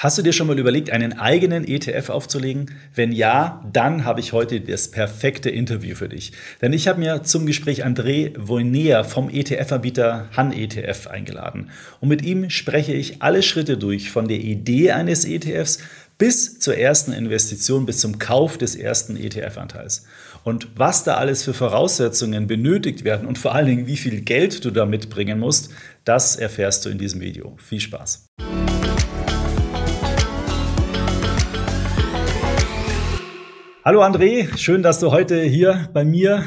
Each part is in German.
Hast du dir schon mal überlegt, einen eigenen ETF aufzulegen? Wenn ja, dann habe ich heute das perfekte Interview für dich. Denn ich habe mir zum Gespräch André Voynea vom ETF-Anbieter Han ETF eingeladen. Und mit ihm spreche ich alle Schritte durch, von der Idee eines ETFs bis zur ersten Investition, bis zum Kauf des ersten ETF-Anteils. Und was da alles für Voraussetzungen benötigt werden und vor allen Dingen, wie viel Geld du da mitbringen musst, das erfährst du in diesem Video. Viel Spaß! Hallo André, schön, dass du heute hier bei mir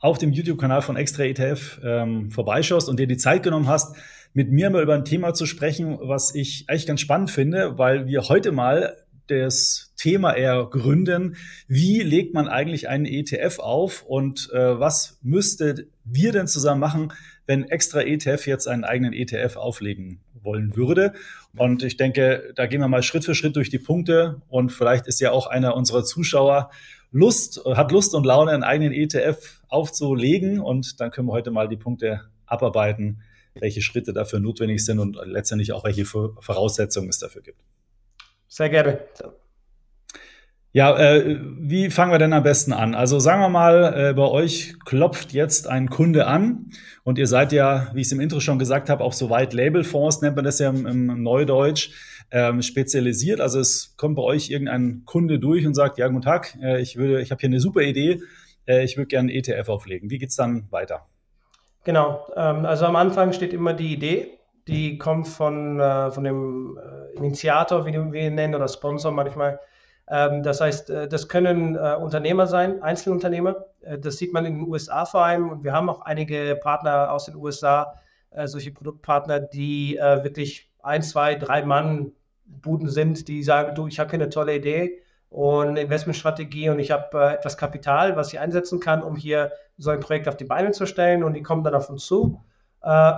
auf dem YouTube-Kanal von Extra ETF ähm, vorbeischaust und dir die Zeit genommen hast, mit mir mal über ein Thema zu sprechen, was ich eigentlich ganz spannend finde, weil wir heute mal das Thema eher gründen. Wie legt man eigentlich einen ETF auf und äh, was müsste wir denn zusammen machen, wenn Extra ETF jetzt einen eigenen ETF auflegen wollen würde? Und ich denke, da gehen wir mal Schritt für Schritt durch die Punkte und vielleicht ist ja auch einer unserer Zuschauer Lust, hat Lust und Laune, einen eigenen ETF aufzulegen und dann können wir heute mal die Punkte abarbeiten, welche Schritte dafür notwendig sind und letztendlich auch welche Voraussetzungen es dafür gibt. Sehr gerne. Ja, äh, wie fangen wir denn am besten an? Also sagen wir mal, äh, bei euch klopft jetzt ein Kunde an und ihr seid ja, wie ich es im Intro schon gesagt habe, auch so weit Labelfonds, nennt man das ja im, im Neudeutsch, ähm, spezialisiert. Also es kommt bei euch irgendein Kunde durch und sagt, ja, guten Tag, äh, ich ich habe hier eine super Idee, äh, ich würde gerne einen ETF auflegen. Wie geht's dann weiter? Genau, ähm, also am Anfang steht immer die Idee, die kommt von, äh, von dem äh, Initiator, wie wir ihn nennen, oder Sponsor manchmal. Ähm, das heißt, äh, das können äh, Unternehmer sein, Einzelunternehmer. Äh, das sieht man in den USA vor allem. Und wir haben auch einige Partner aus den USA, solche Produktpartner, die wirklich ein, zwei, drei Mann Buden sind, die sagen, du, ich habe hier eine tolle Idee und eine Investmentstrategie und ich habe etwas Kapital, was ich einsetzen kann, um hier so ein Projekt auf die Beine zu stellen und die kommen dann auf uns zu.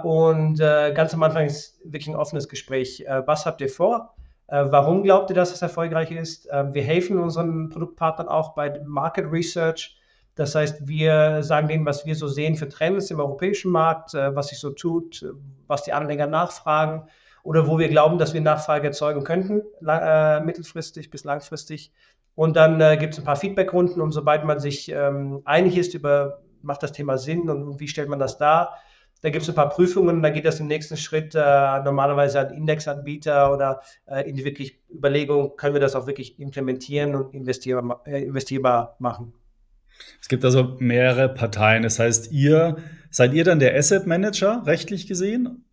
und ganz am Anfang ist wirklich ein offenes Gespräch. was habt ihr vor? Äh, warum glaubt ihr, dass es erfolgreich ist? Ähm, wir helfen unseren Produktpartnern auch bei Market Research. Das heißt, wir sagen denen, was wir so sehen für Trends im europäischen Markt, äh, was sich so tut, was die Anleger nachfragen oder wo wir glauben, dass wir Nachfrage erzeugen könnten, äh, mittelfristig bis langfristig. Und dann äh, gibt es ein paar Feedbackrunden und sobald man sich ähm, einig ist über, macht das Thema Sinn und wie stellt man das dar, da gibt es ein paar Prüfungen, da geht das im nächsten Schritt äh, normalerweise an Indexanbieter oder äh, in die wirklich Überlegung, können wir das auch wirklich implementieren und investierbar, äh, investierbar machen. Es gibt also mehrere Parteien. Das heißt, ihr seid ihr dann der Asset Manager, rechtlich gesehen?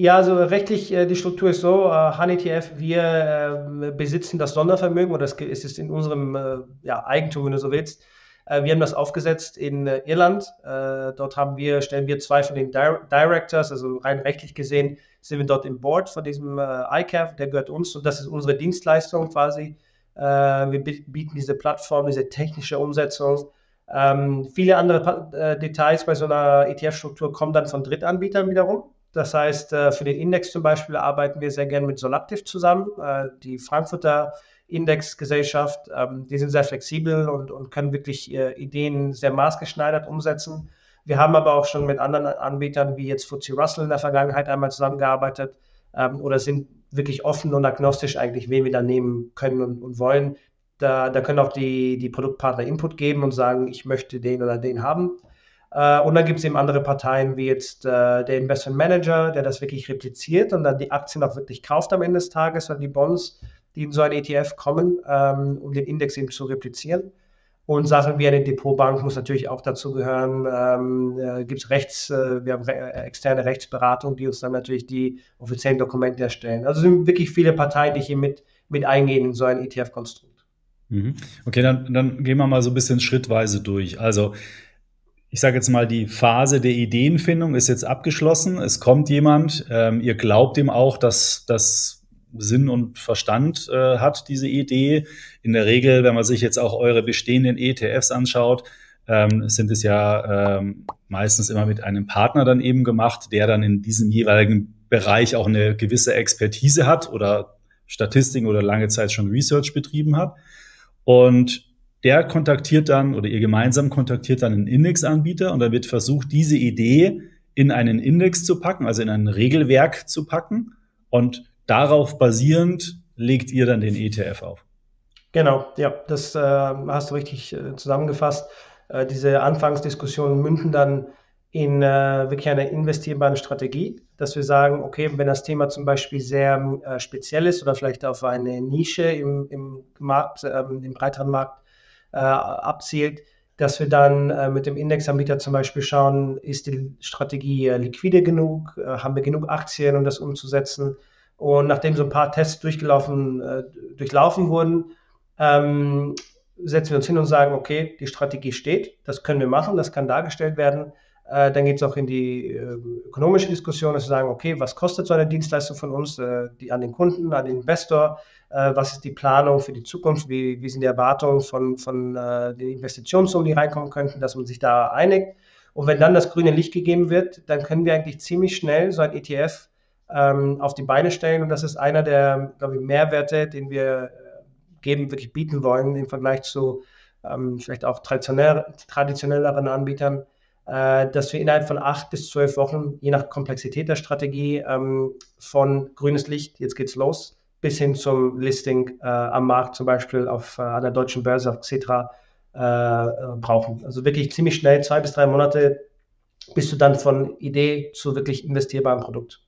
Ja, also rechtlich, äh, die Struktur ist so, äh, HNETF, wir äh, besitzen das Sondervermögen oder es ist in unserem äh, ja, Eigentum, wenn du so willst. Äh, wir haben das aufgesetzt in äh, Irland. Äh, dort haben wir, stellen wir zwei von den Directors, also rein rechtlich gesehen, sind wir dort im Board von diesem ICAF, der gehört uns und das ist unsere Dienstleistung quasi. wir bieten diese Plattform, diese technische Umsetzung. Ähm, viele andere Details bei so einer ETF-Struktur kommen dann von Drittanbietern wiederum. Das heißt, für den Index zum Beispiel arbeiten wir sehr gerne mit Solactive zusammen. die Frankfurter Indexgesellschaft. Ähm, die sind sehr flexibel und, und können wirklich äh, Ideen sehr maßgeschneidert umsetzen. Wir haben aber auch schon mit anderen Anbietern wie jetzt FTSE Russell in der Vergangenheit einmal zusammengearbeitet ähm, oder sind wirklich offen und agnostisch eigentlich, wen wir da nehmen können und, und wollen. Da, da, können auch die, die Produktpartner Input geben und sagen, ich möchte den oder den haben. Äh, und dann gibt es eben andere Parteien wie jetzt äh, der Investment Manager, der das wirklich repliziert und dann die Aktien auch wirklich kauft am Ende des Tages oder die Bonds die in so ein ETF kommen, ähm, um den Index eben zu replizieren. Und Sachen wie eine Depotbank muss natürlich auch dazu gehören. Ähm, äh, Gibt es Rechts, äh, wir haben re äh, externe Rechtsberatung, die uns dann natürlich die offiziellen Dokumente erstellen. Also sind wirklich viele Parteien, die hier mit, mit eingehen in so ein ETF-Konstrukt. Mhm. Okay, dann, dann gehen wir mal so ein bisschen schrittweise durch. Also ich sage jetzt mal, die Phase der Ideenfindung ist jetzt abgeschlossen. Es kommt jemand, ähm, ihr glaubt ihm auch, dass das Sinn und Verstand äh, hat, diese Idee. In der Regel, wenn man sich jetzt auch eure bestehenden ETFs anschaut, ähm, sind es ja ähm, meistens immer mit einem Partner dann eben gemacht, der dann in diesem jeweiligen Bereich auch eine gewisse Expertise hat oder Statistiken oder lange Zeit schon Research betrieben hat. Und der kontaktiert dann oder ihr gemeinsam kontaktiert dann einen Indexanbieter und dann wird versucht, diese Idee in einen Index zu packen, also in ein Regelwerk zu packen. Und darauf basierend legt ihr dann den ETF auf. Genau, ja, das äh, hast du richtig äh, zusammengefasst. Äh, diese Anfangsdiskussionen münden dann in äh, wirklich einer investierbaren Strategie, dass wir sagen, okay, wenn das Thema zum Beispiel sehr äh, speziell ist oder vielleicht auf eine Nische im, im Markt, ähm, im breiteren Markt äh, abzielt, dass wir dann mit dem Indexanbieter zum Beispiel schauen, ist die Strategie liquide genug, haben wir genug Aktien, um das umzusetzen. Und nachdem so ein paar Tests durchgelaufen, durchlaufen wurden, ähm, setzen wir uns hin und sagen, okay, die Strategie steht, das können wir machen, das kann dargestellt werden. Äh, dann geht es auch in die äh, ökonomische Diskussion, dass wir sagen, okay, was kostet so eine Dienstleistung von uns äh, die, an den Kunden, an den Investor? Äh, was ist die Planung für die Zukunft? Wie, wie sind die Erwartungen von, von äh, den Investitionssummen, die reinkommen könnten, dass man sich da einigt? Und wenn dann das grüne Licht gegeben wird, dann können wir eigentlich ziemlich schnell so ein ETF ähm, auf die Beine stellen. Und das ist einer der, glaube ich, Mehrwerte, den wir äh, geben, wirklich bieten wollen im Vergleich zu ähm, vielleicht auch traditionell, traditionelleren Anbietern äh, dass wir innerhalb von acht bis zwölf Wochen, je nach Komplexität der Strategie, ähm, von grünes Licht, jetzt geht's los, bis hin zum Listing äh, am Markt, zum Beispiel auf äh, einer deutschen Börse, auf Cetra, äh, äh, brauchen. Also wirklich ziemlich schnell, zwei bis drei Monate, bist du dann von Idee zu wirklich investierbarem Produkt.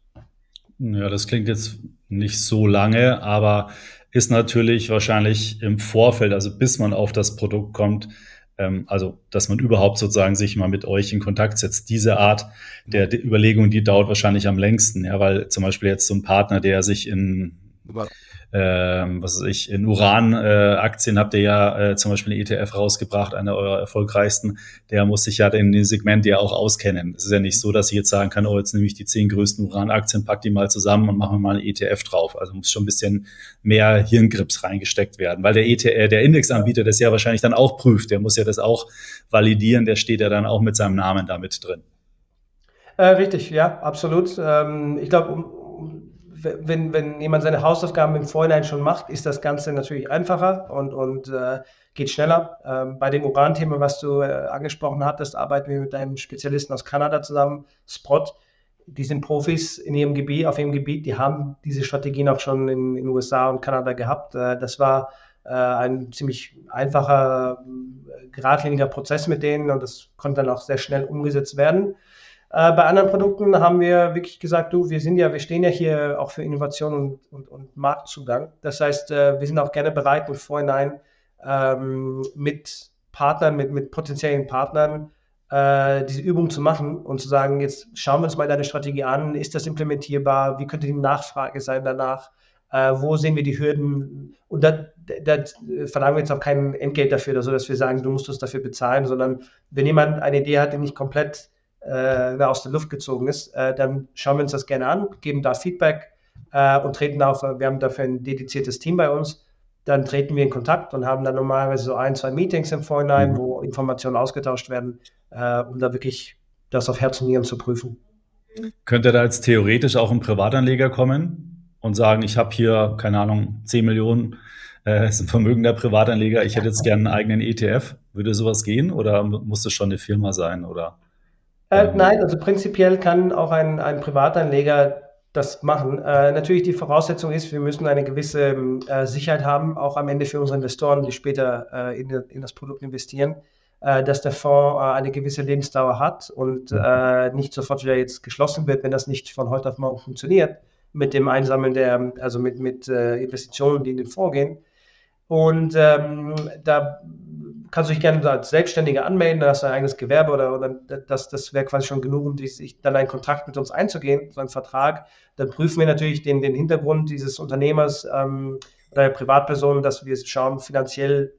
Ja, das klingt jetzt nicht so lange, aber ist natürlich wahrscheinlich im Vorfeld, also bis man auf das Produkt kommt, ähm, also dass man überhaupt sozusagen sich mal mit euch in Kontakt setzt. Diese Art der, der Überlegung, die dauert wahrscheinlich am längsten, ja, weil zum Beispiel jetzt so ein Partner, der sich in ähm, was weiß ich, in Uran-Aktien äh, habt ihr ja äh, zum Beispiel eine ETF rausgebracht, einer eurer erfolgreichsten. Der muss sich ja in dem Segment ja auch auskennen. Es ist ja nicht so, dass ich jetzt sagen kann, oh, jetzt nehme ich die zehn größten Uran-Aktien, pack die mal zusammen und mache mal einen ETF drauf. Also muss schon ein bisschen mehr Hirngrips reingesteckt werden, weil der ETF, äh, der Indexanbieter das ja wahrscheinlich dann auch prüft. Der muss ja das auch validieren. Der steht ja dann auch mit seinem Namen damit drin. Äh, richtig, ja, absolut. Ähm, ich glaube, um, wenn, wenn jemand seine Hausaufgaben im Vorhinein schon macht, ist das Ganze natürlich einfacher und, und äh, geht schneller. Ähm, bei dem Uran-Thema, was du äh, angesprochen hattest, arbeiten wir mit einem Spezialisten aus Kanada zusammen, Sprott. Die sind Profis in ihrem Gebiet, auf ihrem Gebiet. Die haben diese Strategien auch schon in den USA und Kanada gehabt. Äh, das war äh, ein ziemlich einfacher, äh, geradliniger Prozess mit denen und das konnte dann auch sehr schnell umgesetzt werden. Äh, bei anderen Produkten haben wir wirklich gesagt, du, wir sind ja, wir stehen ja hier auch für Innovation und, und, und Marktzugang. Das heißt, äh, wir sind auch gerne bereit, im Vorhinein ähm, mit Partnern, mit, mit potenziellen Partnern äh, diese Übung zu machen und zu sagen, jetzt schauen wir uns mal deine Strategie an, ist das implementierbar, wie könnte die Nachfrage sein danach, äh, wo sehen wir die Hürden? Und da, da verlangen wir jetzt auch kein Entgelt dafür, also dass wir sagen, du musst uns dafür bezahlen, sondern wenn jemand eine Idee hat, die nicht komplett äh, aus der Luft gezogen ist, äh, dann schauen wir uns das gerne an, geben da Feedback äh, und treten auf, wir haben dafür ein dediziertes Team bei uns, dann treten wir in Kontakt und haben dann normalerweise so ein, zwei Meetings im Vorhinein, mhm. wo Informationen ausgetauscht werden, äh, um da wirklich das auf Herz und Nieren zu prüfen. Könnte da jetzt theoretisch auch ein Privatanleger kommen und sagen, ich habe hier, keine Ahnung, 10 Millionen, äh, ist ein vermögender Privatanleger, ich hätte jetzt gerne einen eigenen ETF. Würde sowas gehen oder muss es schon eine Firma sein? Oder? Äh, ähm. nein, also prinzipiell kann auch ein, ein Privatanleger das machen. Äh, natürlich die Voraussetzung ist, wir müssen eine gewisse äh, Sicherheit haben, auch am Ende für unsere Investoren, die später äh, in, in, das Produkt investieren, äh, dass der Fonds äh, eine gewisse Lebensdauer hat und mhm. nicht sofort wieder jetzt geschlossen wird, wenn das nicht von heute auf morgen funktioniert mit dem Einsammeln der, also mit, mit Investitionen, die in den Fonds gehen. Und ähm, da kannst du dich gerne als Selbstständiger anmelden, dann hast du ein eigenes Gewerbe oder, oder das, das wäre quasi schon genug, um sich dann einen Kontrakt mit uns einzugehen, so einen Vertrag. Dann prüfen wir natürlich den, den Hintergrund dieses Unternehmers ähm, oder der Privatperson, dass wir schauen, finanziell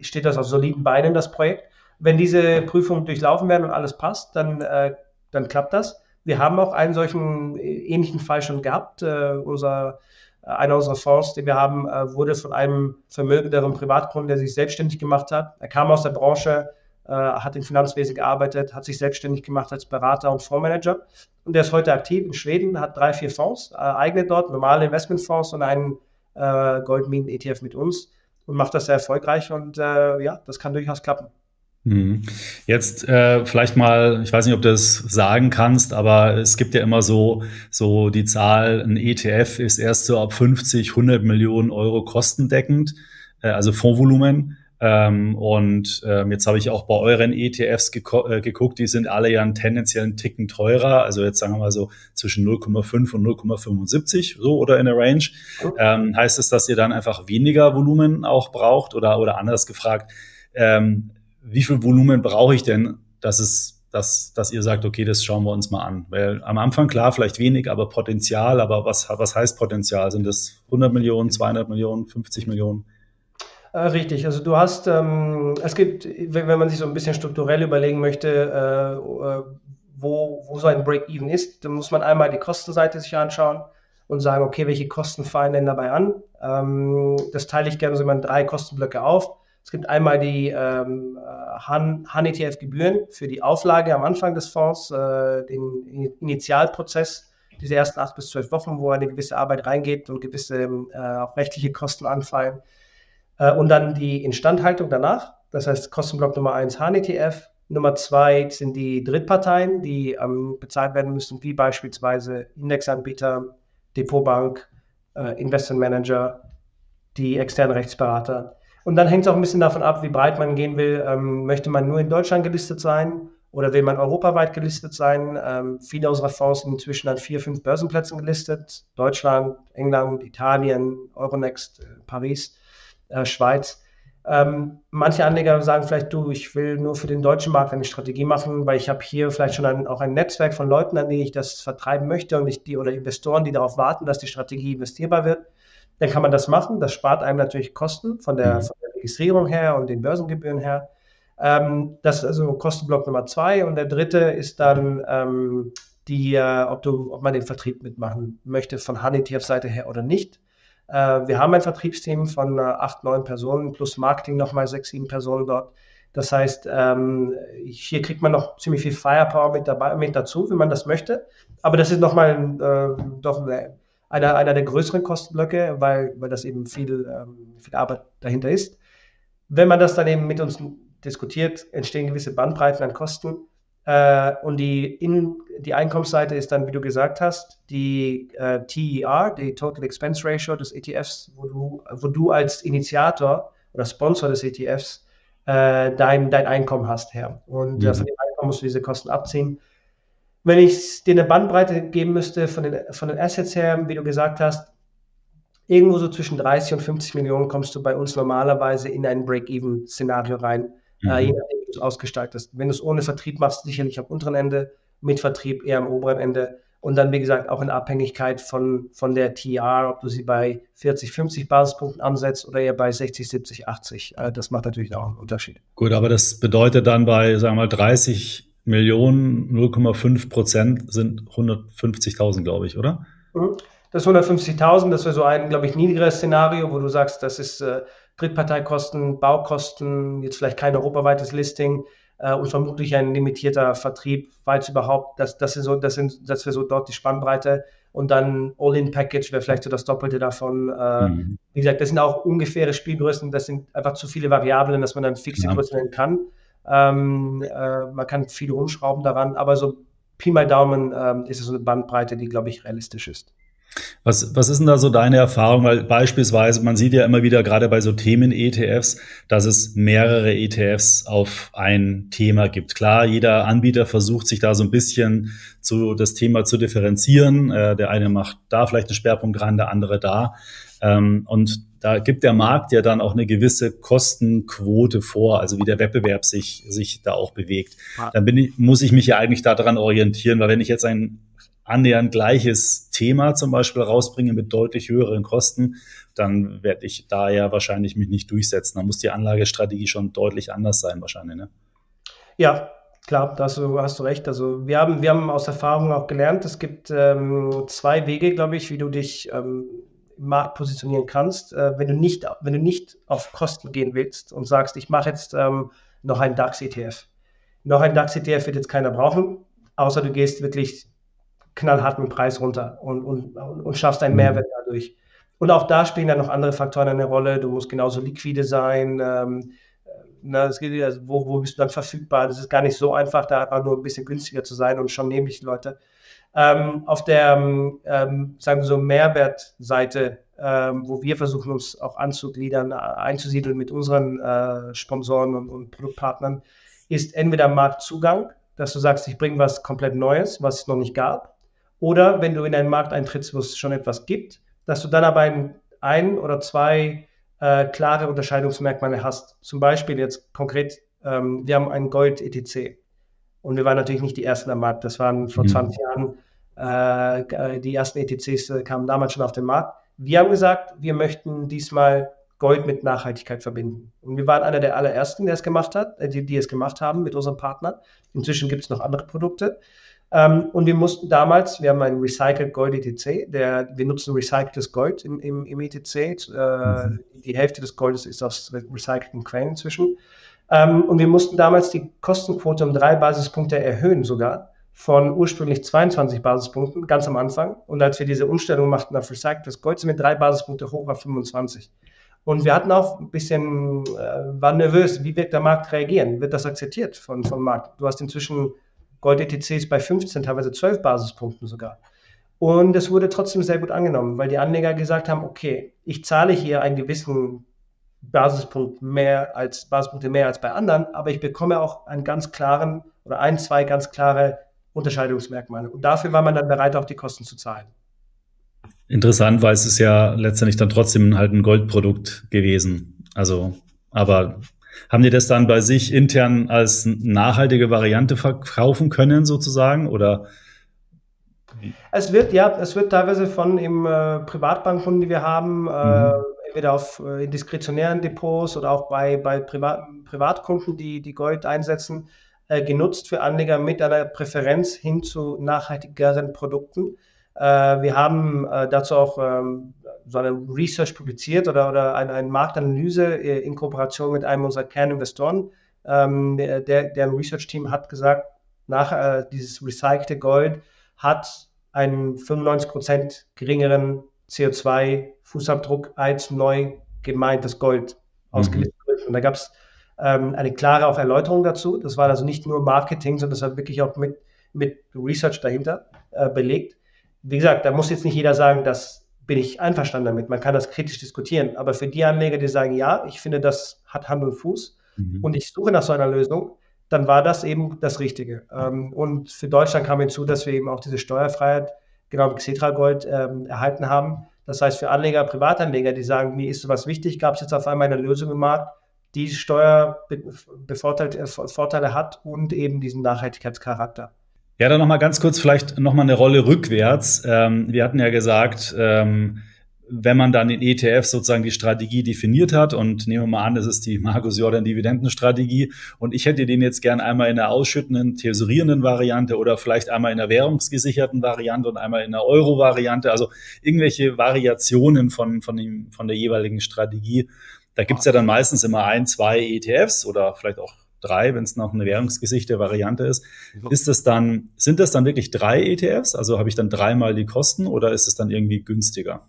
steht das auf soliden Beinen, das Projekt. Wenn diese Prüfungen durchlaufen werden und alles passt, dann, äh, dann klappt das. Wir haben auch einen solchen äh, ähnlichen Fall schon gehabt. Äh, unser einer unserer Fonds, den wir haben, äh, wurde von einem vermögenderen Privatkunden, der sich selbstständig gemacht hat. Er kam aus der Branche, äh, hat im Finanzwesen gearbeitet, hat sich selbstständig gemacht als Berater und Fondsmanager. Und der ist heute aktiv in Schweden, hat drei, vier Fonds, eigene dort, normale Investmentfonds und einen Goldminen-ETF mit uns und macht das sehr erfolgreich. Und ja, das kann durchaus klappen. Mhm. Jetzt äh, vielleicht mal, ich weiß nicht, ob du das sagen kannst, aber es gibt ja immer so, so die Zahl, ein ETF ist erst so ab 50, 100 Millionen Euro kostendeckend, äh, also Fondsvolumen. Ähm, und ähm, jetzt habe ich auch bei euren ETFs äh, geguckt, die sind alle ja einen tendenziellen Ticken teurer, also jetzt sagen wir mal so zwischen 0,5 und 0,75 so oder in der Range. Ähm, heißt es, dass ihr dann einfach weniger Volumen auch braucht oder, oder anders gefragt, ähm, wie viel Volumen brauche ich denn, dass es, dass, dass ihr sagt, okay, das schauen wir uns mal an? Weil am Anfang klar, vielleicht wenig, aber Potenzial, aber was, was heißt Potenzial? Sind das 100 Millionen, 200 Millionen, 50 Millionen? Äh, richtig, also du hast, ähm, es gibt, wenn, man sich so ein bisschen strukturell überlegen möchte, äh, äh, wo, wo so ein Break-Even ist, dann muss man einmal die Kostenseite sich anschauen und sagen, okay, welche Kosten fallen denn dabei an? Ähm, das teile ich gerne so in drei Kostenblöcke auf. Es gibt einmal die ähm, Han-ETF-Gebühren für die Auflage am Anfang des Fonds, äh, den Initialprozess, diese ersten acht bis zwölf Wochen, wo eine gewisse Arbeit reingeht und gewisse äh, auch rechtliche Kosten anfallen. Äh, und dann die Instandhaltung danach, das heißt Kostenblock Nummer eins Han-ETF. Nummer zwei sind die Drittparteien, die ähm, bezahlt werden müssen, wie beispielsweise Indexanbieter, Depotbank, äh, Investmentmanager, die externen Rechtsberater. Und dann hängt es auch ein bisschen davon ab, wie breit man gehen will. Ähm, möchte man nur in Deutschland gelistet sein oder will man europaweit gelistet sein? Ähm, viele unserer Fonds sind inzwischen an vier, fünf Börsenplätzen gelistet. Deutschland, England, Italien, Euronext, äh, Paris, äh, Schweiz. Ähm, manche Anleger sagen vielleicht, du, ich will nur für den deutschen Markt eine Strategie machen, weil ich habe hier vielleicht schon ein, auch ein Netzwerk von Leuten, an die ich das vertreiben möchte und ich die oder Investoren, die darauf warten, dass die Strategie investierbar wird dann kann man das machen. Das spart einem natürlich Kosten von der, mhm. von der Registrierung her und den Börsengebühren her. Ähm, das ist also Kostenblock Nummer zwei. Und der dritte ist dann ähm, die, äh, ob, du, ob man den Vertrieb mitmachen möchte von HNETF-Seite her oder nicht. Äh, wir haben ein Vertriebsteam von äh, acht, neun Personen plus Marketing nochmal sechs, sieben Personen dort. Das heißt, ähm, hier kriegt man noch ziemlich viel Firepower mit, dabei, mit dazu, wenn man das möchte. Aber das ist nochmal äh, doch eine einer, einer der größeren Kostenblöcke, weil, weil das eben viel, ähm, viel Arbeit dahinter ist. Wenn man das dann eben mit uns diskutiert, entstehen gewisse Bandbreiten an Kosten. Äh, und die, in, die Einkommensseite ist dann, wie du gesagt hast, die äh, TER, die Total Expense Ratio des ETFs, wo du, wo du als Initiator oder Sponsor des ETFs äh, dein, dein Einkommen hast her. Und mhm. von dem Einkommen musst du diese Kosten abziehen. Wenn ich dir eine Bandbreite geben müsste von den, von den Assets her, wie du gesagt hast, irgendwo so zwischen 30 und 50 Millionen kommst du bei uns normalerweise in ein Break-Even-Szenario rein, äh, mhm. äh, je nachdem, wie du es ausgestaltest. Wenn du es ohne Vertrieb machst, sicherlich am unteren Ende, mit Vertrieb eher am oberen Ende. Und dann, wie gesagt, auch in Abhängigkeit von, von der TR, ob du sie bei 40, 50 Basispunkten ansetzt oder eher bei 60, 70, 80. Äh, das macht natürlich auch einen Unterschied. Gut, aber das bedeutet dann bei, sagen wir mal, 30 Millionen, 0,5 Prozent sind 150.000, glaube ich, oder? Mhm. Das 150.000, das wäre so ein, glaube ich, niedrigeres Szenario, wo du sagst, das ist äh, Drittparteikosten, Baukosten, jetzt vielleicht kein europaweites Listing äh, und vermutlich ein limitierter Vertrieb, weil es überhaupt, das, das, sind so, das, sind, das wäre so dort die Spannbreite und dann All-in-Package wäre vielleicht so das Doppelte davon. Äh, mhm. Wie gesagt, das sind auch ungefähre Spielgrößen, das sind einfach zu viele Variablen, dass man dann fixe ja. Größen nennen kann. Ähm, äh, man kann viel rumschrauben daran, aber so Pi mal Daumen ähm, ist es eine Bandbreite, die, glaube ich, realistisch ist. Was, was ist denn da so deine Erfahrung? Weil beispielsweise, man sieht ja immer wieder gerade bei so Themen-ETFs, dass es mehrere ETFs auf ein Thema gibt. Klar, jeder Anbieter versucht sich da so ein bisschen zu das Thema zu differenzieren. Äh, der eine macht da vielleicht einen Schwerpunkt dran, der andere da. Ähm, und da gibt der Markt ja dann auch eine gewisse Kostenquote vor, also wie der Wettbewerb sich, sich da auch bewegt. Dann bin ich, muss ich mich ja eigentlich daran orientieren, weil wenn ich jetzt ein annähernd gleiches Thema zum Beispiel rausbringe mit deutlich höheren Kosten, dann werde ich da ja wahrscheinlich mich nicht durchsetzen. Da muss die Anlagestrategie schon deutlich anders sein wahrscheinlich. Ne? Ja, klar, da hast du, hast du recht. Also wir haben, wir haben aus Erfahrung auch gelernt, es gibt ähm, zwei Wege, glaube ich, wie du dich ähm, Markt positionieren kannst, äh, wenn, du nicht, wenn du nicht auf Kosten gehen willst und sagst, ich mache jetzt ähm, noch einen DAX-ETF. Noch einen DAX-ETF wird jetzt keiner brauchen, außer du gehst wirklich knallhart mit dem Preis runter und, und, und schaffst einen mhm. Mehrwert dadurch. Und auch da spielen dann noch andere Faktoren eine Rolle. Du musst genauso liquide sein. Ähm, Ne? Es geht ja, wo, wo bist du dann verfügbar? Das ist gar nicht so einfach, da einfach nur ein bisschen günstiger zu sein und schon nehmen dich die Leute. Ähm, auf der, ähm, sagen wir so, Mehrwertseite, ähm, wo wir versuchen, uns auch anzugliedern, äh, einzusiedeln mit unseren äh, Sponsoren und, und, Produktpartnern, ist entweder Marktzugang, dass du sagst, ich bringe was komplett Neues, was es noch nicht gab, oder wenn du in einen Markt eintrittst, wo es schon etwas gibt, dass du dann aber ein, ein oder zwei äh, klare Unterscheidungsmerkmale hast. Zum Beispiel jetzt konkret, ähm, wir haben ein Gold-ETC. Und wir waren natürlich nicht die Ersten am Markt. Das waren vor mhm. 20 Jahren, äh, die ersten ETCs äh, kamen damals schon auf den Markt. Wir haben gesagt, wir möchten diesmal Gold mit Nachhaltigkeit verbinden. Und wir waren einer der allerersten, der es gemacht hat, äh, die, die es gemacht haben mit unserem Partner. Inzwischen gibt es noch andere Produkte. Ähm, und wir mussten damals, wir haben ein Recycled Gold ETC, der, wir nutzen recyceltes Gold im, im, im ETC. Äh, mhm. Die Hälfte des Goldes ist aus recycelten Quellen inzwischen. Ähm, und wir mussten damals die Kostenquote um drei Basispunkte erhöhen sogar, von ursprünglich 22 Basispunkten ganz am Anfang. Und als wir diese Umstellung machten auf recyceltes Gold, sind wir drei Basispunkte hoch auf 25. Und wir hatten auch ein bisschen, äh, waren nervös, wie wird der Markt reagieren? Wird das akzeptiert von, vom Markt? Du hast inzwischen Gold-ETCs bei 15, teilweise 12 Basispunkten sogar. Und es wurde trotzdem sehr gut angenommen, weil die Anleger gesagt haben, okay, ich zahle hier einen gewissen Basispunkt mehr als Basispunkte mehr als bei anderen, aber ich bekomme auch einen ganz klaren oder ein, zwei ganz klare Unterscheidungsmerkmale. Und dafür war man dann bereit, auch die Kosten zu zahlen. Interessant, weil es ist ja letztendlich dann trotzdem halt ein Goldprodukt gewesen. Also, aber haben die das dann bei sich intern als nachhaltige Variante verkaufen können, sozusagen? Oder? Es wird, ja, es wird teilweise von im äh, Privatbankkunden, die wir haben, äh, mhm. äh, entweder auf äh, diskretionären Depots oder auch bei, bei Privat, Privatkunden, die, die Gold einsetzen, äh, genutzt für Anleger mit einer Präferenz hin zu nachhaltigeren Produkten. Äh, wir haben dazu auch ähm, so eine Research publiziert oder, oder eine, eine Marktanalyse äh, in Kooperation mit einem unserer Kerninvestoren. Ähm, der, deren Research-Team hat gesagt, nach äh, dieses recycelte Gold hat einen 95% geringeren CO2-Fußabdruck als neu gemeintes Gold mhm. ausgelistet wird. Und da gab es ähm, eine klare auch Erläuterung dazu. Das war also nicht nur Marketing, sondern das war wirklich auch mit, mit Research dahinter äh, belegt. Wie gesagt, da muss jetzt nicht jeder sagen, dass bin ich einverstanden damit. Man kann das kritisch diskutieren. Aber für die Anleger, die sagen, ja, ich finde, das hat Hand und Fuß mhm. und ich suche nach so einer Lösung, dann war das eben das Richtige. Ähm, und für Deutschland kam hinzu, dass wir eben auch diese Steuerfreiheit genau mit Xetra Gold ähm, erhalten haben. Das heißt, für Anleger, Privatanleger, die sagen, mir ist sowas wichtig, gab es jetzt auf einmal eine Lösung im Markt, die Steuervorteile äh, hat und eben diesen Nachhaltigkeitscharakter. Ja, dann nochmal ganz kurz vielleicht nochmal eine Rolle rückwärts. Ähm, wir hatten ja gesagt, ähm, wenn man dann in ETF sozusagen die Strategie definiert hat und nehmen wir mal an, das ist die Markus Jordan Dividendenstrategie und ich hätte den jetzt gern einmal in der ausschüttenden, tesorierenden Variante oder vielleicht einmal in der währungsgesicherten Variante und einmal in der Euro-Variante, also irgendwelche Variationen von, von, dem, von der jeweiligen Strategie. Da gibt's ja dann meistens immer ein, zwei ETFs oder vielleicht auch drei, wenn es noch eine währungsgesichte Variante ist. Ist das dann, sind das dann wirklich drei ETFs? Also habe ich dann dreimal die Kosten oder ist es dann irgendwie günstiger?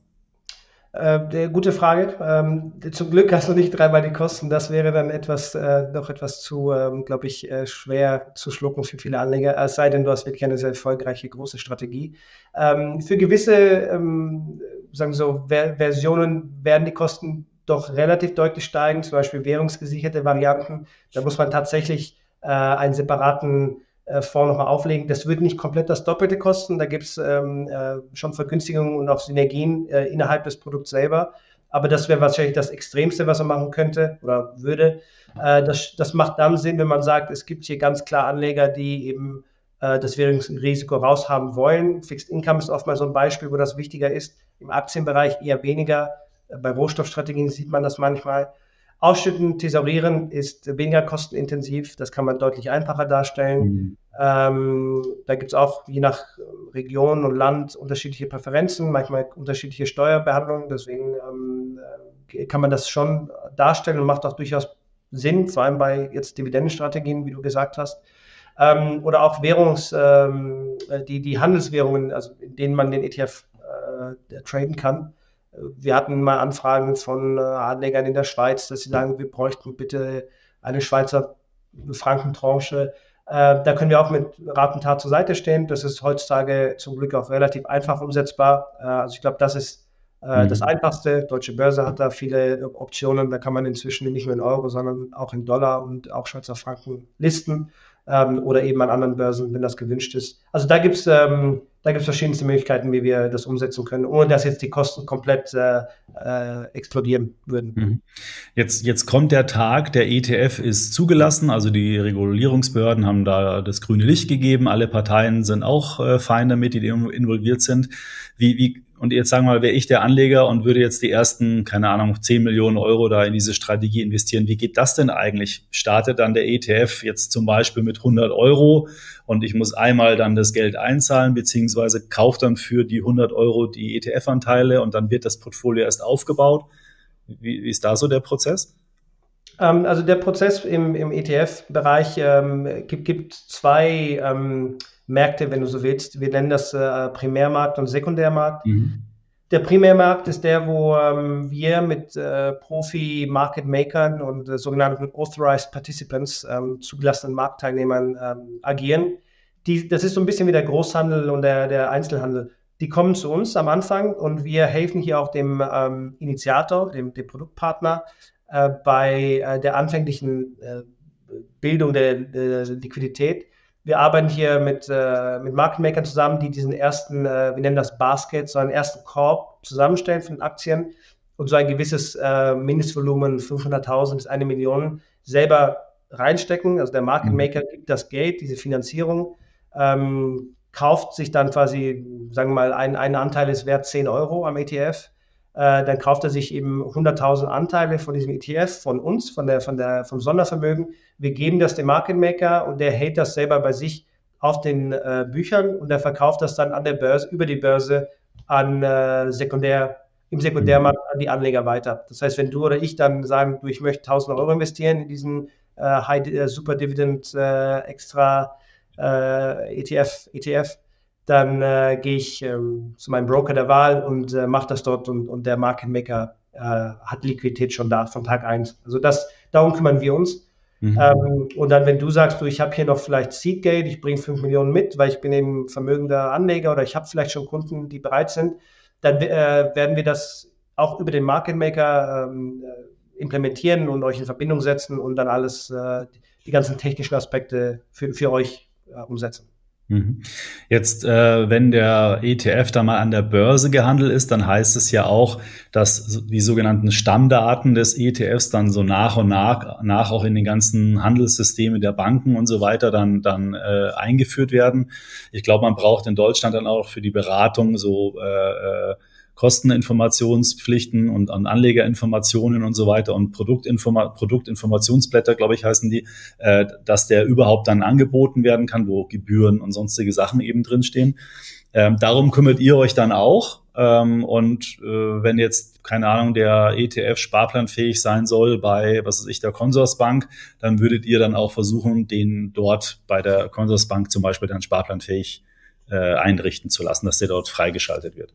Äh, gute Frage. Ähm, zum Glück hast du nicht dreimal die Kosten. Das wäre dann etwas, äh, noch etwas zu, ähm, glaube ich, äh, schwer zu schlucken für viele Anleger. Es sei denn, du hast wirklich eine sehr erfolgreiche große Strategie. Ähm, für gewisse, ähm, sagen so, Ver Versionen werden die Kosten doch relativ deutlich steigen, zum Beispiel währungsgesicherte Varianten. Da muss man tatsächlich äh, einen separaten äh, Fonds nochmal auflegen. Das würde nicht komplett das Doppelte kosten. Da gibt es ähm, äh, schon Vergünstigungen und auch Synergien äh, innerhalb des Produkts selber. Aber das wäre wahrscheinlich das Extremste, was man machen könnte oder würde. Äh, das, das macht dann Sinn, wenn man sagt, es gibt hier ganz klar Anleger, die eben äh, das Währungsrisiko raushaben wollen. Fixed Income ist oftmals so ein Beispiel, wo das wichtiger ist. Im Aktienbereich eher weniger. Bei Rohstoffstrategien sieht man das manchmal. Ausschütten, thesaurieren ist weniger kostenintensiv, das kann man deutlich einfacher darstellen. Mhm. Ähm, da gibt es auch je nach Region und Land unterschiedliche Präferenzen, manchmal unterschiedliche Steuerbehandlungen, deswegen ähm, äh, kann man das schon darstellen und macht auch durchaus Sinn, vor allem bei jetzt Dividendenstrategien, wie du gesagt hast. Ähm, oder auch Währungs, ähm, die, die Handelswährungen, also in denen man den ETF äh, traden kann. Wir hatten mal Anfragen von äh, Anlegern in der Schweiz, dass sie sagen, wir bräuchten bitte eine Schweizer Frankentranche. Äh, da können wir auch mit Ratentat zur Seite stehen. Das ist heutzutage zum Glück auch relativ einfach umsetzbar. Äh, also ich glaube, das ist äh, mhm. das Einfachste. Deutsche Börse hat da viele Optionen. Da kann man inzwischen nicht nur in Euro, sondern auch in Dollar und auch Schweizer Franken listen ähm, oder eben an anderen Börsen, wenn das gewünscht ist. Also da gibt es ähm, da gibt's verschiedenste Möglichkeiten, wie wir das umsetzen können, ohne dass jetzt die Kosten komplett äh, äh, explodieren würden. Mhm. Jetzt, jetzt kommt der Tag, der ETF ist zugelassen, also die Regulierungsbehörden haben da das grüne Licht gegeben, alle Parteien sind auch äh, fein damit, die involviert sind. Wie, wie und jetzt sagen wir mal, wäre ich der Anleger und würde jetzt die ersten, keine Ahnung, 10 Millionen Euro da in diese Strategie investieren. Wie geht das denn eigentlich? Startet dann der ETF jetzt zum Beispiel mit 100 Euro und ich muss einmal dann das Geld einzahlen, beziehungsweise kaufe dann für die 100 Euro die ETF-Anteile und dann wird das Portfolio erst aufgebaut. Wie, wie ist da so der Prozess? Ähm, also der Prozess im, im ETF-Bereich ähm, gibt, gibt zwei ähm, Märkte, wenn du so willst. Wir nennen das äh, Primärmarkt und Sekundärmarkt. Mhm. Der Primärmarkt ist der, wo ähm, wir mit äh, Profi-Market-Makern und äh, sogenannten Authorized Participants, ähm, zugelassenen Marktteilnehmern, ähm, agieren. Die, das ist so ein bisschen wie der Großhandel und der, der Einzelhandel. Die kommen zu uns am Anfang und wir helfen hier auch dem ähm, Initiator, dem, dem Produktpartner, äh, bei äh, der anfänglichen äh, Bildung der, der Liquidität wir arbeiten hier mit, äh, mit Market zusammen, die diesen ersten, äh, wir nennen das Basket, so einen ersten Korb zusammenstellen von Aktien und so ein gewisses äh, Mindestvolumen, 500.000 bis eine Million, selber reinstecken. Also der Market Maker gibt das Geld, diese Finanzierung, ähm, kauft sich dann quasi, sagen wir mal, ein, ein Anteil ist wert 10 Euro am ETF. Äh, dann kauft er sich eben 100.000 Anteile von diesem ETF, von uns, von der, von der, vom Sondervermögen, wir geben das dem Market Maker und der hält das selber bei sich auf den äh, Büchern und der verkauft das dann an der Börse, über die Börse an äh, Sekundär, im Sekundärmarkt an die Anleger weiter. Das heißt, wenn du oder ich dann sagen, du, ich möchte 1000 Euro investieren in diesen äh, High äh, Super Dividend äh, Extra ETF, ETF, dann gehe ich ähm, zu meinem Broker der Wahl und mache das dort und, und der Market Maker hat Liquidität schon da von Tag 1. Also das, darum kümmern wir uns. Mhm. Ähm, und dann, wenn du sagst, du, ich habe hier noch vielleicht Seedgate, ich bringe 5 Millionen mit, weil ich bin eben vermögender Anleger oder ich habe vielleicht schon Kunden, die bereit sind, dann äh, werden wir das auch über den Market Maker ähm, äh, implementieren und euch in Verbindung setzen und dann alles, äh, die ganzen technischen Aspekte für, für euch äh, umsetzen. Mhm. Jetzt, äh, wenn der ETF da mal an der Börse gehandelt ist, dann heißt es ja auch, dass die sogenannten Stammdaten des ETFs dann so nach und nach, nach auch in den ganzen Handelssystemen der Banken und so weiter dann, dann äh, eingeführt werden. Ich glaube, man braucht in Deutschland dann auch für die Beratung so äh, äh Kosteninformationspflichten und an Anlegerinformationen und so weiter und Produktinforma Produktinformationsblätter, glaube ich, heißen die, äh, dass der überhaupt dann angeboten werden kann, wo Gebühren und sonstige Sachen eben drinstehen. Ähm, darum kümmert ihr euch dann auch. Ähm, und äh, wenn jetzt, keine Ahnung, der ETF sparplanfähig sein soll bei, was weiß ich, der Consorsbank, dann würdet ihr dann auch versuchen, den dort bei der Consorsbank zum Beispiel dann sparplanfähig äh, einrichten zu lassen, dass der dort freigeschaltet wird.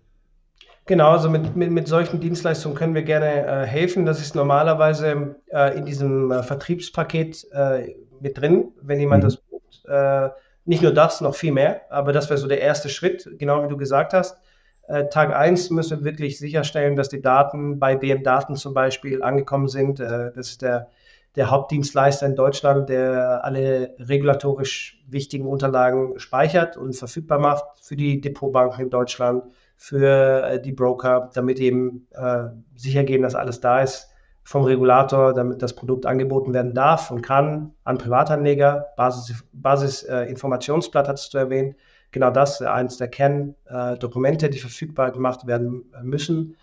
Genau, also mit, mit, mit solchen Dienstleistungen können wir gerne äh, helfen. Das ist normalerweise äh, in diesem äh, Vertriebspaket äh, mit drin, wenn jemand mhm. das bucht. Äh, nicht nur das, noch viel mehr, aber das wäre so der erste Schritt, genau wie du gesagt hast. Äh, Tag eins müssen wir wirklich sicherstellen, dass die Daten bei BM Daten zum Beispiel angekommen sind. das ist der, der Hauptdienstleister in Deutschland, der alle regulatorisch wichtigen Unterlagen speichert und verfügbar macht für die Depotbanken in Deutschland für äh, die Broker, damit eben äh, sicher gehen, dass alles da ist vom Regulator, damit das Produkt angeboten werden darf und kann an Privatanleger. Basis, Basis äh, Informationsblatt hast du erwähnt. Genau das, äh, eines der Kerndokumente, die verfügbar gemacht werden äh, müssen.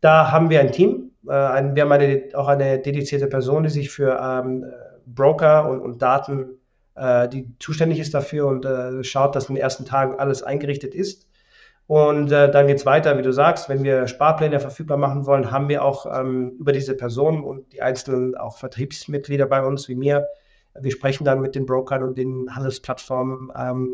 Da haben wir ein Team. Äh, ein, wir haben eine, auch eine dedizierte Person, die sich für ähm, Broker und, und Daten, äh, die zuständig ist dafür und äh, schaut, dass in den ersten Tagen alles eingerichtet ist. Und äh, dann geht's weiter, wie du sagst, wenn wir Sparpläne verfügbar machen wollen, haben wir auch ähm, über diese Personen und die einzelnen auch Vertriebsmitglieder bei uns wie mir. Wir sprechen dann mit den Brokern und den Handelsplattformen, ähm,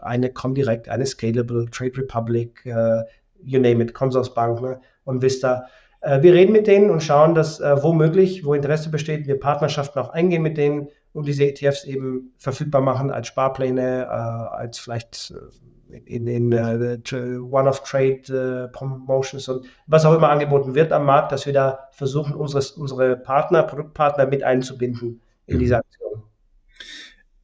eine Comdirect, eine Scalable, Trade Republic, äh, you name it, Consorsbank ne, und Vista. Äh, wir reden mit denen und schauen, dass äh, womöglich, wo Interesse besteht, wir Partnerschaften auch eingehen mit denen und diese ETFs eben verfügbar machen als Sparpläne, äh, als vielleicht äh, in den uh, One-of-Trade uh, Promotions und was auch immer angeboten wird am Markt, dass wir da versuchen, unseres, unsere Partner, Produktpartner mit einzubinden in diese Aktion.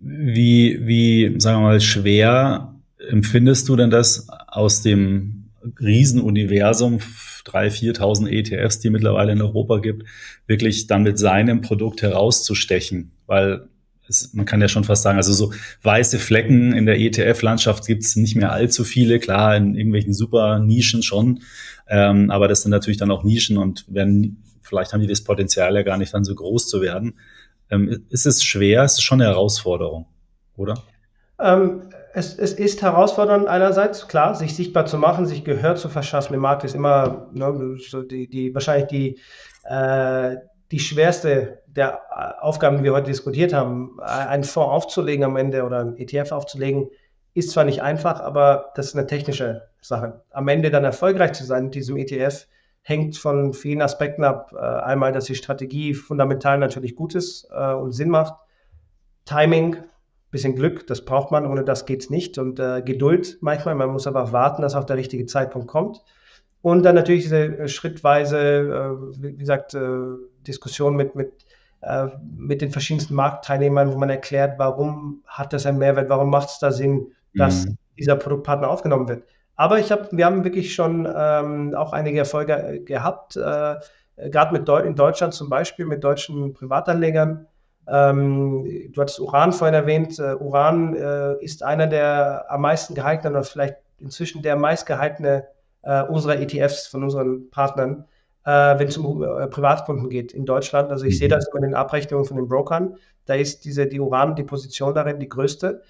Wie, wie, sagen wir mal, schwer empfindest du denn das aus dem Riesenuniversum 3.000, 4.000 ETFs, die mittlerweile in Europa gibt, wirklich dann mit seinem Produkt herauszustechen? Weil es, man kann ja schon fast sagen, also so weiße Flecken in der ETF-Landschaft gibt es nicht mehr allzu viele, klar, in irgendwelchen super Nischen schon, ähm, aber das sind natürlich dann auch Nischen und werden, vielleicht haben die das Potenzial ja gar nicht dann so groß zu werden. Ähm, ist es schwer, ist es schon eine Herausforderung, oder? Ähm, es, es, ist herausfordernd einerseits, klar, sich sichtbar zu machen, sich Gehör zu verschaffen im Markt ist immer ne, so die, die, wahrscheinlich die, äh, die schwerste der Aufgaben, die wir heute diskutiert haben. Einen Fonds aufzulegen am Ende oder einen ETF aufzulegen, ist zwar nicht einfach, aber das ist eine technische Sache. Am Ende dann erfolgreich zu sein mit diesem ETF hängt von vielen Aspekten ab. Äh, einmal, dass die Strategie fundamental natürlich gut ist äh, und Sinn macht. Timing, bisschen Glück, das braucht man, ohne das geht es nicht. Und äh, Geduld manchmal, man muss aber auch warten, dass auch der richtige Zeitpunkt kommt. Und dann natürlich diese äh, schrittweise, äh, wie gesagt, äh, Diskussion mit, mit, äh, mit den verschiedensten Marktteilnehmern, wo man erklärt, warum hat das einen Mehrwert, warum macht es da Sinn, dass mhm. dieser Produktpartner aufgenommen wird. Aber ich hab, wir haben wirklich schon ähm, auch einige Erfolge äh, gehabt, gerade mit Deu in Deutschland zum Beispiel mit deutschen Privatanlegern, ähm, du hattest Uran vorhin erwähnt. Uh, Uran äh, ist einer der am meisten gehaltenen oder vielleicht inzwischen der meistgehaltene äh, unserer ETFs von unseren Partnern, äh, wenn es um äh, Privatkunden geht in Deutschland. Also ich sehe mhm. das in den Abrechnungen von den Brokern. Da ist diese die Uran, die Position darin die größte.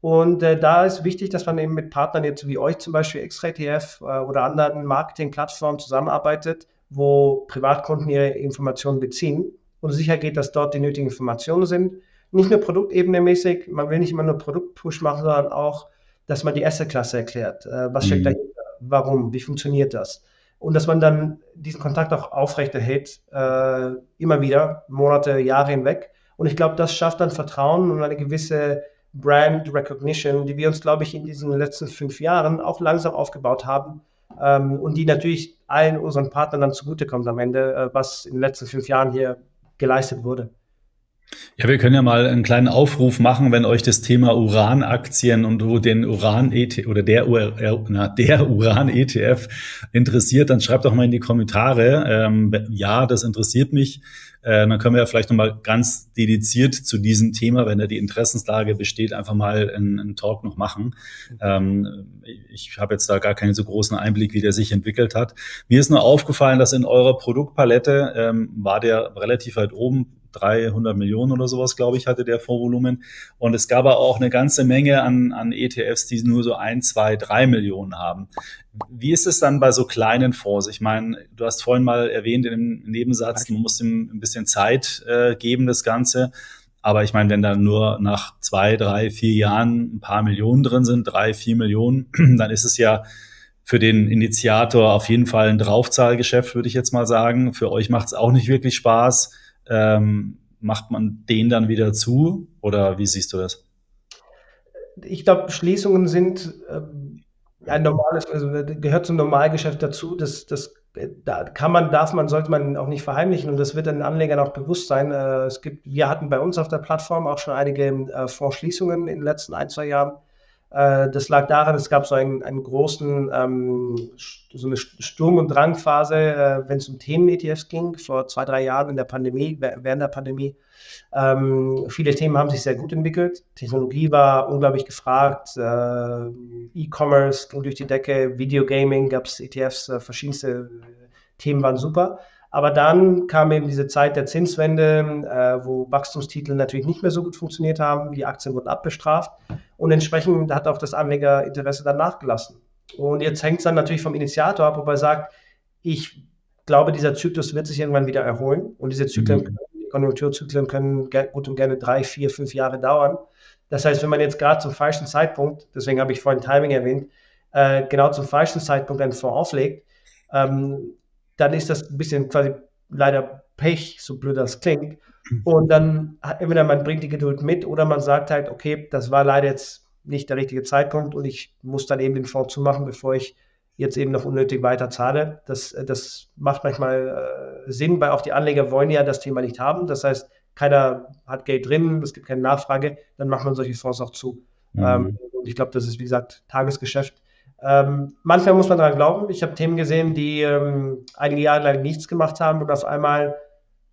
Und äh, da ist wichtig, dass man eben mit Partnern jetzt wie euch zum Beispiel Extra ETF äh, oder anderen Marketingplattformen zusammenarbeitet, wo Privatkunden ihre Informationen beziehen und sicher geht, dass dort die nötigen Informationen sind. Nicht nur Produktebene mäßig, man will nicht immer nur Produktpush machen, sondern auch, dass man die erste Klasse erklärt. Äh, was steckt mhm. dahinter? Warum? Wie funktioniert das? Und dass man dann diesen Kontakt auch aufrechterhält, äh, immer wieder, Monate, Jahre hinweg. Und ich glaube, das schafft dann Vertrauen und eine gewisse Brand Recognition, die wir uns, glaube ich, in diesen letzten fünf Jahren auch langsam aufgebaut haben ähm, und die natürlich allen unseren Partnern dann zugutekommt am Ende, äh, was in den letzten fünf Jahren hier geleistet wurde. Ja, wir können ja mal einen kleinen Aufruf machen, wenn euch das Thema Uranaktien und den Uran ETF oder der, na, der Uran ETF interessiert, dann schreibt doch mal in die Kommentare. Ähm, ja, das interessiert mich. Äh, dann können wir ja vielleicht nochmal ganz dediziert zu diesem Thema, wenn da die Interessenslage besteht, einfach mal einen, einen Talk noch machen. Ähm, ich habe jetzt da gar keinen so großen Einblick, wie der sich entwickelt hat. Mir ist nur aufgefallen, dass in eurer Produktpalette ähm, war der relativ weit oben 300 Millionen oder sowas, glaube ich, hatte der Vorvolumen. Und es gab aber auch eine ganze Menge an, an ETFs, die nur so ein, zwei, drei Millionen haben. Wie ist es dann bei so kleinen Fonds? Ich meine, du hast vorhin mal erwähnt im Nebensatz, man muss ihm ein bisschen Zeit äh, geben, das Ganze. Aber ich meine, wenn da nur nach zwei, drei, vier Jahren ein paar Millionen drin sind, drei, vier Millionen, dann ist es ja für den Initiator auf jeden Fall ein Draufzahlgeschäft, würde ich jetzt mal sagen. Für euch macht es auch nicht wirklich Spaß ähm, macht man den dann wieder zu oder wie siehst du das? Ich glaube, Schließungen sind äh, ein normales, also gehört zum Normalgeschäft dazu. Das, das da kann man, darf man, sollte man auch nicht verheimlichen und das wird den Anlegern auch bewusst sein. Äh, es gibt, wir hatten bei uns auf der Plattform auch schon einige äh, Fondsschließungen in den letzten ein, zwei Jahren. Äh, das lag daran, es gab so einen, einen großen, ähm, so eine Sturm- und Drangphase, äh, wenn es um Themen-ETFs ging, vor zwei, drei Jahren in der Pandemie, während der Pandemie. Ähm, viele Themen haben sich sehr gut entwickelt. Technologie war unglaublich gefragt. Äh, E-Commerce ging durch die Decke. Videogaming gab es ETFs, äh, verschiedenste Themen waren super. Aber dann kam eben diese Zeit der Zinswende, äh, wo Wachstumstitel natürlich nicht mehr so gut funktioniert haben. Die Aktien wurden abbestraft und entsprechend hat auch das Anlegerinteresse dann nachgelassen. Und jetzt hängt es dann natürlich vom Initiator ab, ob er sagt, ich glaube, dieser Zyklus wird sich irgendwann wieder erholen und diese Zyklen, mhm. Konjunkturzyklen können gut und gerne drei, vier, fünf Jahre dauern. Das heißt, wenn man jetzt gerade zum falschen Zeitpunkt, deswegen habe ich vorhin Timing erwähnt, äh, genau zum falschen Zeitpunkt einen Fonds auflegt, ähm, dann ist das ein bisschen quasi leider Pech, so blöd das klingt. Und dann entweder man bringt die Geduld mit oder man sagt halt, okay, das war leider jetzt nicht der richtige Zeitpunkt und ich muss dann eben den Fonds zumachen, bevor ich jetzt eben noch unnötig weiter zahle. Das, das macht manchmal äh, Sinn, weil auch die Anleger wollen ja das Thema nicht haben. Das heißt, keiner hat Geld drin, es gibt keine Nachfrage, dann macht man solche Fonds auch zu. Mhm. Ähm, und ich glaube, das ist, wie gesagt, Tagesgeschäft. Ähm, manchmal muss man daran glauben. Ich habe Themen gesehen, die ähm, einige Jahre lang nichts gemacht haben und auf einmal,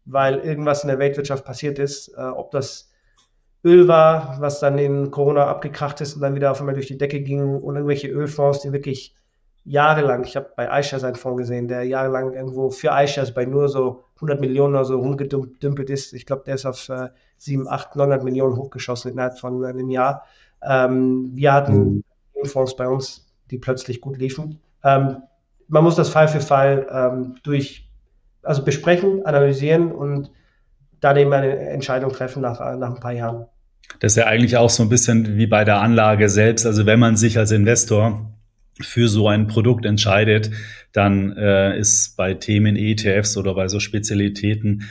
weil irgendwas in der Weltwirtschaft passiert ist, äh, ob das Öl war, was dann in Corona abgekracht ist und dann wieder auf einmal durch die Decke ging und irgendwelche Ölfonds, die wirklich jahrelang, ich habe bei iShares einen Fonds gesehen, der jahrelang irgendwo für iShares bei nur so 100 Millionen oder so rumgedümpelt ist. Ich glaube, der ist auf äh, 7, 8, 900 Millionen hochgeschossen innerhalb von einem Jahr. Ähm, wir hatten mhm. Fonds bei uns, die plötzlich gut liefen. Ähm, man muss das Fall für Fall ähm, durch, also besprechen, analysieren und dann eben eine Entscheidung treffen nach, nach ein paar Jahren. Das ist ja eigentlich auch so ein bisschen wie bei der Anlage selbst. Also wenn man sich als Investor für so ein Produkt entscheidet, dann äh, ist bei Themen ETFs oder bei so Spezialitäten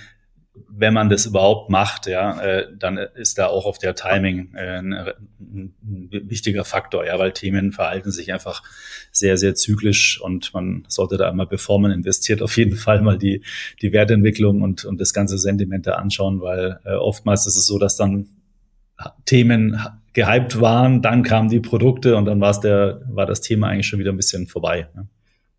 wenn man das überhaupt macht, ja, äh, dann ist da auch auf der Timing äh, ein, ein, wichtiger Faktor, ja, weil Themen verhalten sich einfach sehr, sehr zyklisch und man sollte da immer, bevor man investiert, auf jeden Fall mal die, die Wertentwicklung und, und das ganze Sentiment da anschauen, weil äh, oftmals ist es so, dass dann Themen gehypt waren, dann kamen die Produkte und dann war es der, war das Thema eigentlich schon wieder ein bisschen vorbei. Ja.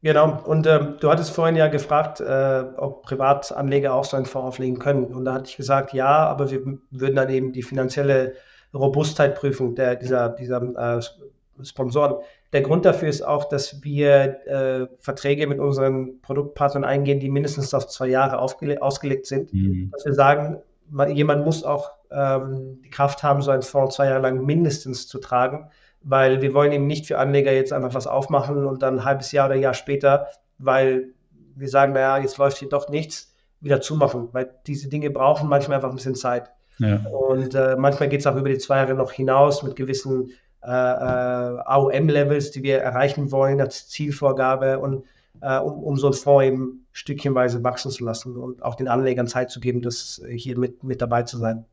Genau, und ähm, du hattest vorhin ja gefragt, äh, ob Privatanleger auch so einen Fonds auflegen können. Und da hatte ich gesagt, ja, aber wir würden dann eben die finanzielle Robustheit prüfen der, dieser, dieser äh, Sponsoren. Der Grund dafür ist auch, dass wir äh, Verträge mit unseren Produktpartnern eingehen, die mindestens auf zwei Jahre ausgelegt sind. Mhm. Dass wir sagen, man, jemand muss auch ähm, die Kraft haben, so einen Fonds zwei Jahre lang mindestens zu tragen weil wir wollen eben nicht für Anleger jetzt einfach was aufmachen und dann ein halbes Jahr oder ein Jahr später, weil wir sagen, naja, jetzt läuft hier doch nichts, wieder zumachen, weil diese Dinge brauchen manchmal einfach ein bisschen Zeit. Ja. Und äh, manchmal geht es auch über die zwei Jahre noch hinaus mit gewissen äh, äh, AOM-Levels, die wir erreichen wollen als Zielvorgabe und äh, um, um so ein Fonds eben stückchenweise wachsen zu lassen und auch den Anlegern Zeit zu geben, das hier mit, mit dabei zu sein.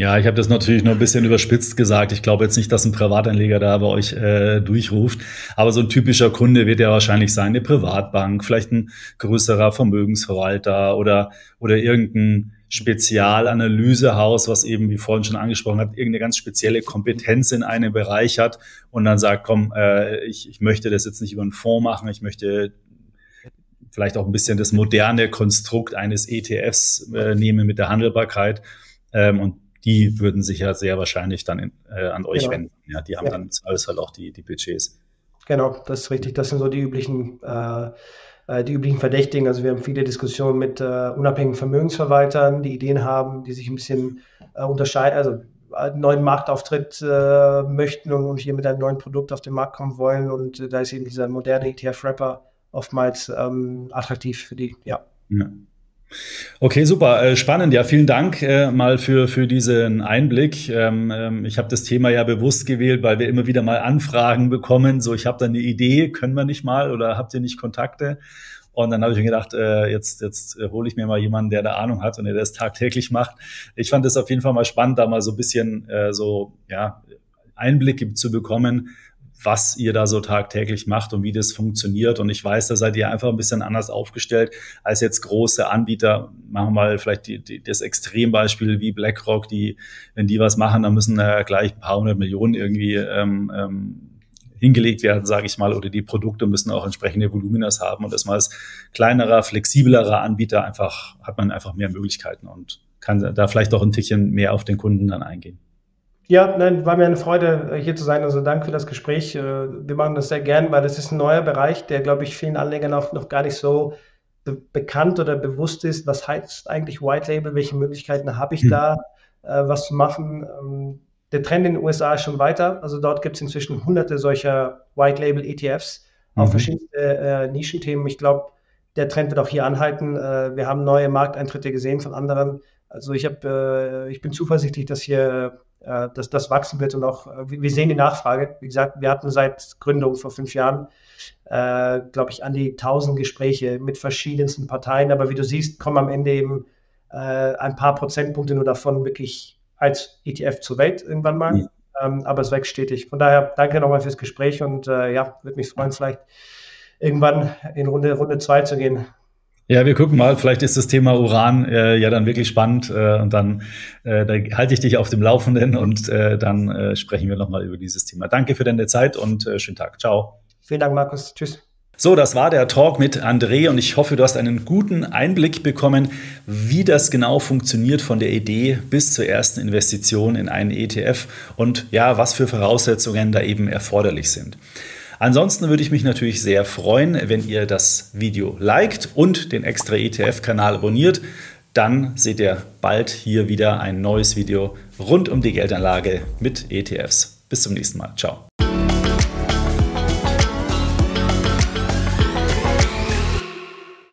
Ja, ich habe das natürlich nur ein bisschen überspitzt gesagt. Ich glaube jetzt nicht, dass ein Privatanleger da bei euch äh, durchruft. Aber so ein typischer Kunde wird ja wahrscheinlich sein, eine Privatbank, vielleicht ein größerer Vermögensverwalter oder, oder irgendein Spezialanalysehaus, was eben, wie vorhin schon angesprochen hat, irgendeine ganz spezielle Kompetenz in einem Bereich hat und dann sagt, komm, äh, ich, ich möchte das jetzt nicht über einen Fonds machen, ich möchte vielleicht auch ein bisschen das moderne Konstrukt eines ETFs äh, nehmen mit der Handelbarkeit. Ähm, und die würden sich ja sehr wahrscheinlich dann in, äh, an euch genau. wenden. Ja, die haben ja. dann alles halt auch die, die Budgets. Genau, das ist richtig. Das sind so die üblichen, äh, äh, die üblichen Verdächtigen. Also wir haben viele Diskussionen mit äh, unabhängigen Vermögensverwaltern, die Ideen haben, die sich ein bisschen äh, unterscheiden, also einen neuen Marktauftritt äh, möchten und hier mit einem neuen Produkt auf den Markt kommen wollen. Und da ist eben dieser moderne ETF-Wrapper oftmals ähm, attraktiv für die, ja. ja. Okay, super, äh, spannend. Ja, vielen Dank äh, mal für, für diesen Einblick. Ähm, ähm, ich habe das Thema ja bewusst gewählt, weil wir immer wieder mal Anfragen bekommen. So, ich habe da eine Idee, können wir nicht mal oder habt ihr nicht Kontakte? Und dann habe ich mir gedacht, äh, jetzt, jetzt äh, hole ich mir mal jemanden, der da Ahnung hat und der das tagtäglich macht. Ich fand es auf jeden Fall mal spannend, da mal so ein bisschen äh, so ja, Einblicke zu bekommen, was ihr da so tagtäglich macht und wie das funktioniert. Und ich weiß, da seid ihr einfach ein bisschen anders aufgestellt als jetzt große Anbieter. Machen wir mal vielleicht die, die, das Extrembeispiel wie BlackRock, die, wenn die was machen, dann müssen da gleich ein paar hundert Millionen irgendwie ähm, ähm, hingelegt werden, sage ich mal, oder die Produkte müssen auch entsprechende Voluminas haben. Und das mal als kleinerer, flexiblerer Anbieter einfach hat man einfach mehr Möglichkeiten und kann da vielleicht auch ein Tickchen mehr auf den Kunden dann eingehen. Ja, nein, war mir eine Freude, hier zu sein. Also danke für das Gespräch. Äh, wir machen das sehr gern, weil das ist ein neuer Bereich, der, glaube ich, vielen Anlegern auch noch gar nicht so be bekannt oder bewusst ist. Was heißt eigentlich White Label? Welche Möglichkeiten habe ich hm. da, äh, was zu machen? Ähm, der Trend in den USA ist schon weiter. Also dort gibt es inzwischen hunderte solcher White Label ETFs mhm. auf verschiedene äh, Nischenthemen. Ich glaube, der Trend wird auch hier anhalten. Äh, wir haben neue Markteintritte gesehen von anderen. Also ich, hab, äh, ich bin zuversichtlich, dass hier äh, dass das wachsen wird und auch, äh, wir sehen die Nachfrage. Wie gesagt, wir hatten seit Gründung vor fünf Jahren, äh, glaube ich, an die tausend Gespräche mit verschiedensten Parteien. Aber wie du siehst, kommen am Ende eben äh, ein paar Prozentpunkte nur davon wirklich als ETF zur Welt irgendwann mal. Mhm. Ähm, aber es wächst stetig. Von daher danke nochmal fürs Gespräch und äh, ja, würde mich freuen, vielleicht irgendwann in Runde, Runde zwei zu gehen. Ja, wir gucken mal. Vielleicht ist das Thema Uran äh, ja dann wirklich spannend äh, und dann äh, da halte ich dich auf dem Laufenden und äh, dann äh, sprechen wir nochmal über dieses Thema. Danke für deine Zeit und äh, schönen Tag. Ciao. Vielen Dank, Markus. Tschüss. So, das war der Talk mit André und ich hoffe, du hast einen guten Einblick bekommen, wie das genau funktioniert von der Idee bis zur ersten Investition in einen ETF und ja, was für Voraussetzungen da eben erforderlich sind. Ansonsten würde ich mich natürlich sehr freuen, wenn ihr das Video liked und den extra ETF-Kanal abonniert. Dann seht ihr bald hier wieder ein neues Video rund um die Geldanlage mit ETFs. Bis zum nächsten Mal. Ciao.